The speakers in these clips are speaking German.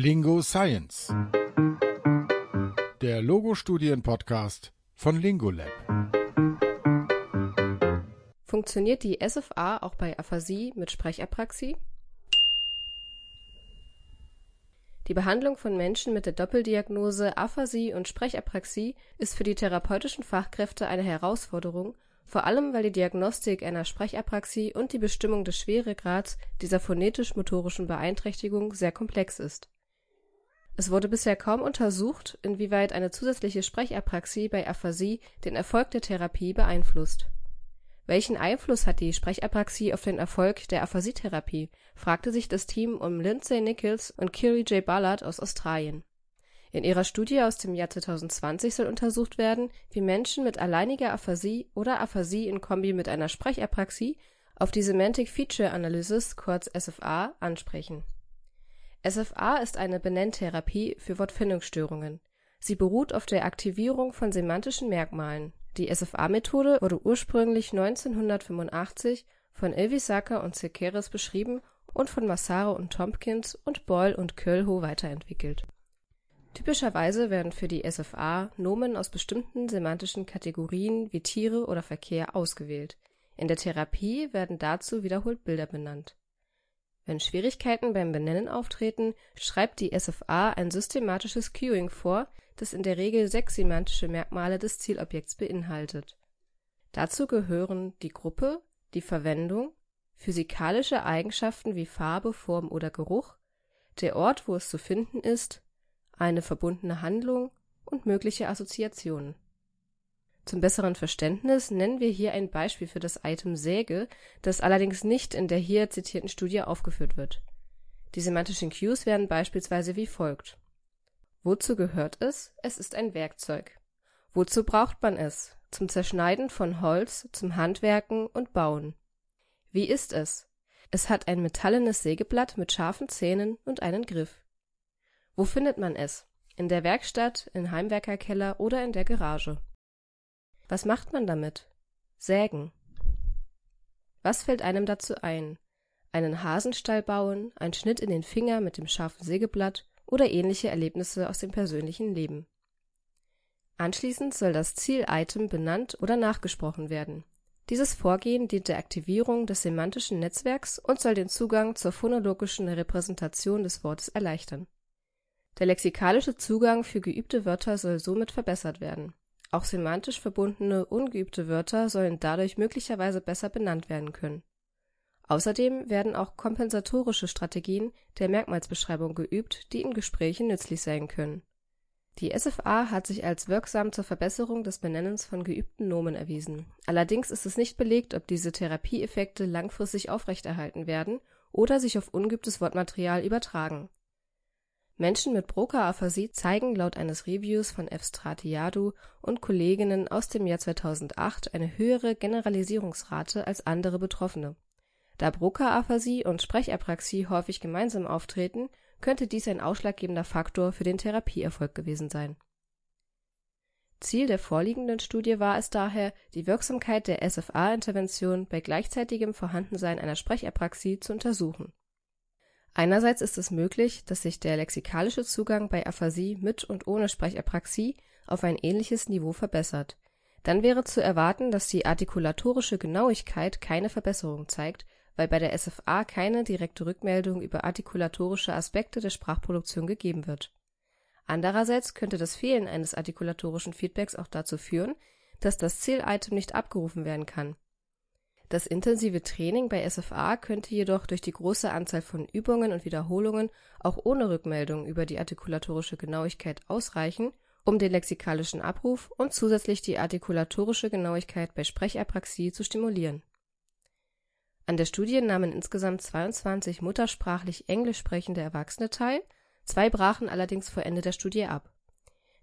Lingo Science. Der Logo-Studien-Podcast von Lingolab. Funktioniert die SFA auch bei Aphasie mit Sprechapraxie? Die Behandlung von Menschen mit der Doppeldiagnose Aphasie und Sprechapraxie ist für die therapeutischen Fachkräfte eine Herausforderung, vor allem weil die Diagnostik einer Sprechapraxie und die Bestimmung des Schweregrads dieser phonetisch-motorischen Beeinträchtigung sehr komplex ist. Es wurde bisher kaum untersucht, inwieweit eine zusätzliche Sprechapraxie bei Aphasie den Erfolg der Therapie beeinflusst. Welchen Einfluss hat die Sprechapraxie auf den Erfolg der Aphasietherapie, fragte sich das Team um Lindsay Nichols und Kiri J. Ballard aus Australien in ihrer Studie aus dem Jahr 2020 soll untersucht werden, wie Menschen mit alleiniger Aphasie oder Aphasie in Kombi mit einer Sprechapraxie auf die Semantic Feature Analysis kurz SFA ansprechen. SFA ist eine Benenntherapie für Wortfindungsstörungen. Sie beruht auf der Aktivierung von semantischen Merkmalen. Die SFA-Methode wurde ursprünglich 1985 von Ilvisacker und Sekeres beschrieben und von Massaro und Tompkins und Boyle und Kölho weiterentwickelt Typischerweise werden für die SFA Nomen aus bestimmten semantischen Kategorien wie Tiere oder Verkehr ausgewählt, in der Therapie werden dazu wiederholt Bilder benannt. Wenn Schwierigkeiten beim Benennen auftreten, schreibt die SFA ein systematisches Cueing vor, das in der Regel sechs semantische Merkmale des Zielobjekts beinhaltet. Dazu gehören die Gruppe, die Verwendung, physikalische Eigenschaften wie Farbe, Form oder Geruch, der Ort, wo es zu finden ist eine verbundene Handlung und mögliche Assoziationen. Zum besseren Verständnis nennen wir hier ein Beispiel für das Item Säge, das allerdings nicht in der hier zitierten Studie aufgeführt wird. Die semantischen Cues werden beispielsweise wie folgt: Wozu gehört es? Es ist ein Werkzeug. Wozu braucht man es? Zum Zerschneiden von Holz, zum Handwerken und Bauen. Wie ist es? Es hat ein metallenes Sägeblatt mit scharfen Zähnen und einen Griff. Wo findet man es? In der Werkstatt, im Heimwerkerkeller oder in der Garage. Was macht man damit? Sägen. Was fällt einem dazu ein? Einen Hasenstall bauen, ein Schnitt in den Finger mit dem scharfen Sägeblatt oder ähnliche Erlebnisse aus dem persönlichen Leben. Anschließend soll das Ziel-Item benannt oder nachgesprochen werden. Dieses Vorgehen dient der Aktivierung des semantischen Netzwerks und soll den Zugang zur phonologischen Repräsentation des Wortes erleichtern der lexikalische Zugang für geübte Wörter soll somit verbessert werden. Auch semantisch verbundene ungeübte Wörter sollen dadurch möglicherweise besser benannt werden können. Außerdem werden auch kompensatorische Strategien der Merkmalsbeschreibung geübt, die in Gesprächen nützlich sein können. Die SFA hat sich als wirksam zur Verbesserung des Benennens von geübten Nomen erwiesen. Allerdings ist es nicht belegt, ob diese Therapieeffekte langfristig aufrechterhalten werden oder sich auf ungeübtes Wortmaterial übertragen Menschen mit Broca-Aphasie zeigen laut eines Reviews von F. Stratiadou und Kolleginnen aus dem Jahr 2008 eine höhere Generalisierungsrate als andere Betroffene. Da Broca-Aphasie und Sprechapraxie häufig gemeinsam auftreten, könnte dies ein ausschlaggebender Faktor für den Therapieerfolg gewesen sein. Ziel der vorliegenden Studie war es daher, die Wirksamkeit der SFA-Intervention bei gleichzeitigem Vorhandensein einer Sprechapraxie zu untersuchen Einerseits ist es möglich, dass sich der lexikalische Zugang bei Aphasie mit und ohne Sprechapraxie auf ein ähnliches Niveau verbessert. Dann wäre zu erwarten, dass die artikulatorische Genauigkeit keine Verbesserung zeigt, weil bei der SFA keine direkte Rückmeldung über artikulatorische Aspekte der Sprachproduktion gegeben wird. Andererseits könnte das Fehlen eines artikulatorischen Feedbacks auch dazu führen, dass das Ziel-Item nicht abgerufen werden kann das intensive Training bei SFA könnte jedoch durch die große Anzahl von Übungen und Wiederholungen auch ohne Rückmeldung über die artikulatorische Genauigkeit ausreichen, um den lexikalischen Abruf und zusätzlich die artikulatorische Genauigkeit bei Sprechapraxie zu stimulieren. An der Studie nahmen insgesamt 22 muttersprachlich englisch sprechende Erwachsene teil, zwei brachen allerdings vor Ende der Studie ab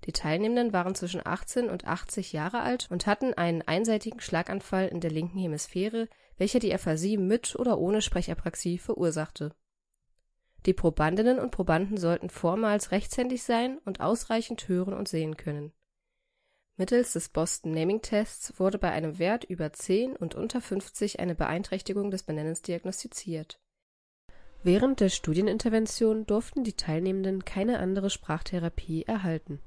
die Teilnehmenden waren zwischen 18 und 80 Jahre alt und hatten einen einseitigen Schlaganfall in der linken Hemisphäre, welcher die Aphasie mit oder ohne Sprechapraxie verursachte. Die Probandinnen und Probanden sollten vormals rechtshändig sein und ausreichend hören und sehen können. Mittels des Boston Naming Tests wurde bei einem Wert über 10 und unter 50 eine Beeinträchtigung des Benennens diagnostiziert Während der Studienintervention durften die Teilnehmenden keine andere Sprachtherapie erhalten.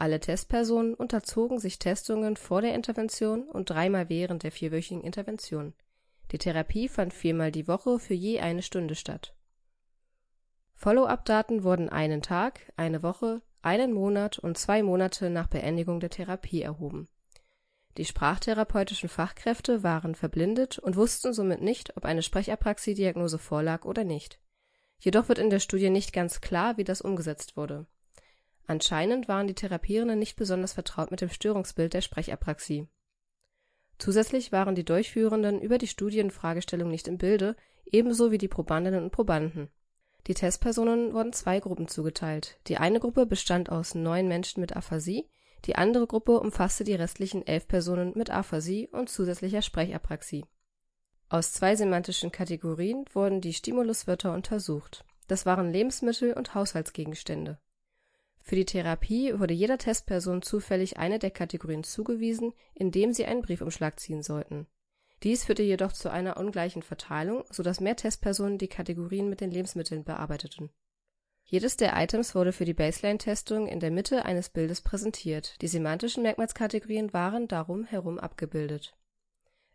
Alle Testpersonen unterzogen sich Testungen vor der Intervention und dreimal während der vierwöchigen Intervention. Die Therapie fand viermal die Woche für je eine Stunde statt. Follow-up-Daten wurden einen Tag, eine Woche, einen Monat und zwei Monate nach Beendigung der Therapie erhoben die sprachtherapeutischen Fachkräfte waren verblindet und wussten somit nicht, ob eine Sprechapraxie-Diagnose vorlag oder nicht. Jedoch wird in der Studie nicht ganz klar, wie das umgesetzt wurde. Anscheinend waren die Therapierenden nicht besonders vertraut mit dem Störungsbild der Sprechapraxie. Zusätzlich waren die Durchführenden über die Studienfragestellung nicht im Bilde, ebenso wie die Probandinnen und Probanden. Die Testpersonen wurden zwei Gruppen zugeteilt. Die eine Gruppe bestand aus neun Menschen mit Aphasie die andere Gruppe umfasste die restlichen elf Personen mit Aphasie und zusätzlicher Sprechapraxie. Aus zwei semantischen Kategorien wurden die Stimuluswörter untersucht. Das waren Lebensmittel und Haushaltsgegenstände. Für die Therapie wurde jeder Testperson zufällig eine der Kategorien zugewiesen, indem sie einen Briefumschlag ziehen sollten. Dies führte jedoch zu einer ungleichen Verteilung, so dass mehr Testpersonen die Kategorien mit den Lebensmitteln bearbeiteten jedes der Items wurde für die Baseline-Testung in der Mitte eines Bildes präsentiert, die semantischen Merkmalskategorien waren darum herum abgebildet.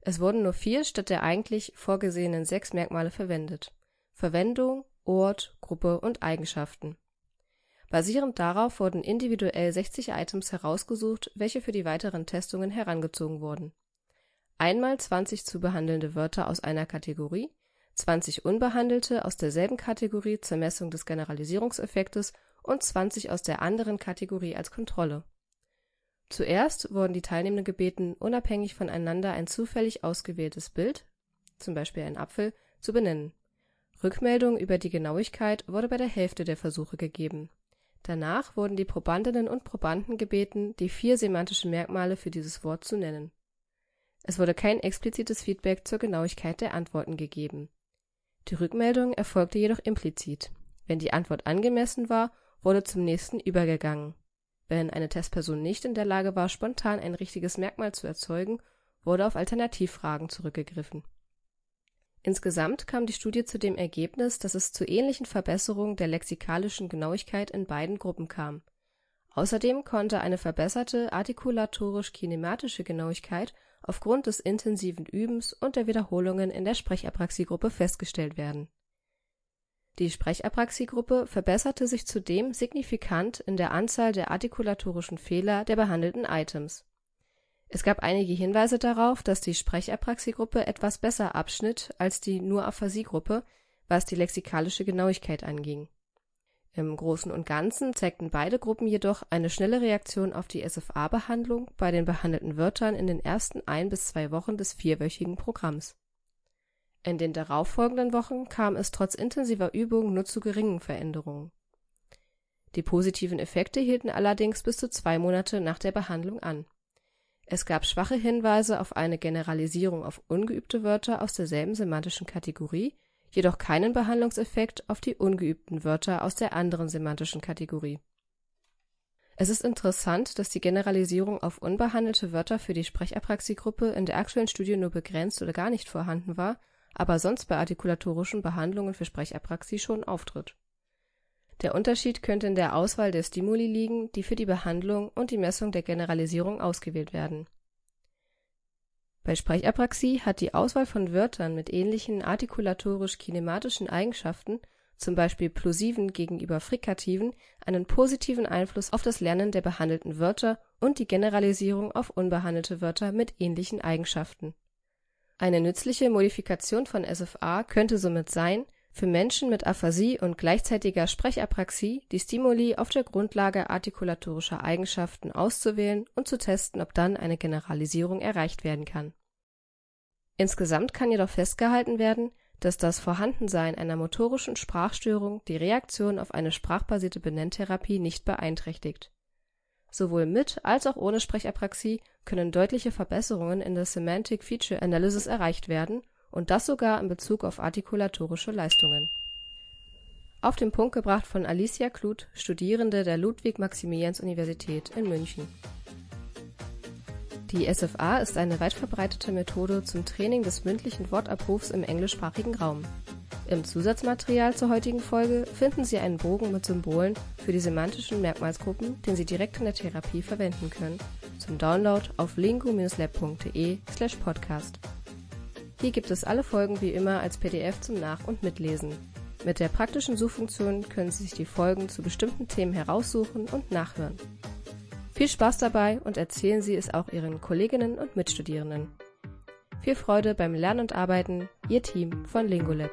Es wurden nur vier statt der eigentlich vorgesehenen sechs Merkmale verwendet: Verwendung, Ort, Gruppe und Eigenschaften. Basierend darauf wurden individuell 60 Items herausgesucht, welche für die weiteren Testungen herangezogen wurden. Einmal 20 zu behandelnde Wörter aus einer Kategorie 20 unbehandelte aus derselben Kategorie zur Messung des Generalisierungseffektes und 20 aus der anderen Kategorie als Kontrolle. Zuerst wurden die Teilnehmenden gebeten, unabhängig voneinander ein zufällig ausgewähltes Bild (zum Beispiel ein Apfel) zu benennen. Rückmeldung über die Genauigkeit wurde bei der Hälfte der Versuche gegeben. Danach wurden die Probandinnen und Probanden gebeten, die vier semantischen Merkmale für dieses Wort zu nennen. Es wurde kein explizites Feedback zur Genauigkeit der Antworten gegeben die Rückmeldung erfolgte jedoch implizit: Wenn die Antwort angemessen war, wurde zum nächsten übergegangen. Wenn eine Testperson nicht in der Lage war, spontan ein richtiges Merkmal zu erzeugen, wurde auf Alternativfragen zurückgegriffen. Insgesamt kam die Studie zu dem Ergebnis, dass es zu ähnlichen Verbesserungen der lexikalischen Genauigkeit in beiden Gruppen kam. Außerdem konnte eine verbesserte artikulatorisch-kinematische Genauigkeit aufgrund des intensiven Übens und der Wiederholungen in der Sprechapraxiegruppe festgestellt werden. Die Sprechapraxiegruppe verbesserte sich zudem signifikant in der Anzahl der artikulatorischen Fehler der behandelten Items. Es gab einige Hinweise darauf, dass die Sprechapraxiegruppe etwas besser abschnitt als die Nur-Aphasie-Gruppe, was die lexikalische Genauigkeit anging im Großen und Ganzen zeigten beide Gruppen jedoch eine schnelle Reaktion auf die SFA-Behandlung bei den behandelten Wörtern in den ersten ein bis zwei Wochen des vierwöchigen Programms. In den darauffolgenden Wochen kam es trotz intensiver Übung nur zu geringen Veränderungen. Die positiven Effekte hielten allerdings bis zu zwei Monate nach der Behandlung an. Es gab schwache Hinweise auf eine Generalisierung auf ungeübte Wörter aus derselben semantischen Kategorie jedoch keinen Behandlungseffekt auf die ungeübten Wörter aus der anderen semantischen Kategorie. Es ist interessant, dass die Generalisierung auf unbehandelte Wörter für die Sprechapraxiegruppe in der aktuellen Studie nur begrenzt oder gar nicht vorhanden war, aber sonst bei artikulatorischen Behandlungen für Sprechapraxie schon auftritt. Der Unterschied könnte in der Auswahl der Stimuli liegen, die für die Behandlung und die Messung der Generalisierung ausgewählt werden bei Sprechapraxie hat die Auswahl von Wörtern mit ähnlichen artikulatorisch-kinematischen Eigenschaften zum Beispiel Plosiven gegenüber Frikativen) einen positiven Einfluss auf das Lernen der behandelten Wörter und die Generalisierung auf unbehandelte Wörter mit ähnlichen Eigenschaften. Eine nützliche Modifikation von SFA könnte somit sein, für Menschen mit Aphasie und gleichzeitiger Sprechapraxie die Stimuli auf der Grundlage artikulatorischer Eigenschaften auszuwählen und zu testen, ob dann eine Generalisierung erreicht werden kann. Insgesamt kann jedoch festgehalten werden, dass das Vorhandensein einer motorischen Sprachstörung die Reaktion auf eine sprachbasierte Benenntherapie nicht beeinträchtigt. Sowohl mit als auch ohne Sprechapraxie können deutliche Verbesserungen in der Semantic Feature Analysis erreicht werden und das sogar in Bezug auf artikulatorische Leistungen. Auf den Punkt gebracht von Alicia Kluth, Studierende der Ludwig-Maximilians-Universität in München. Die SFA ist eine weit verbreitete Methode zum Training des mündlichen Wortabrufs im englischsprachigen Raum. Im Zusatzmaterial zur heutigen Folge finden Sie einen Bogen mit Symbolen für die semantischen Merkmalsgruppen, den Sie direkt in der Therapie verwenden können. Zum Download auf lingo-lab.de/podcast. Hier gibt es alle Folgen wie immer als PDF zum Nach- und Mitlesen. Mit der praktischen Suchfunktion können Sie sich die Folgen zu bestimmten Themen heraussuchen und nachhören. Viel Spaß dabei und erzählen Sie es auch Ihren Kolleginnen und Mitstudierenden. Viel Freude beim Lernen und Arbeiten, Ihr Team von Lingolab.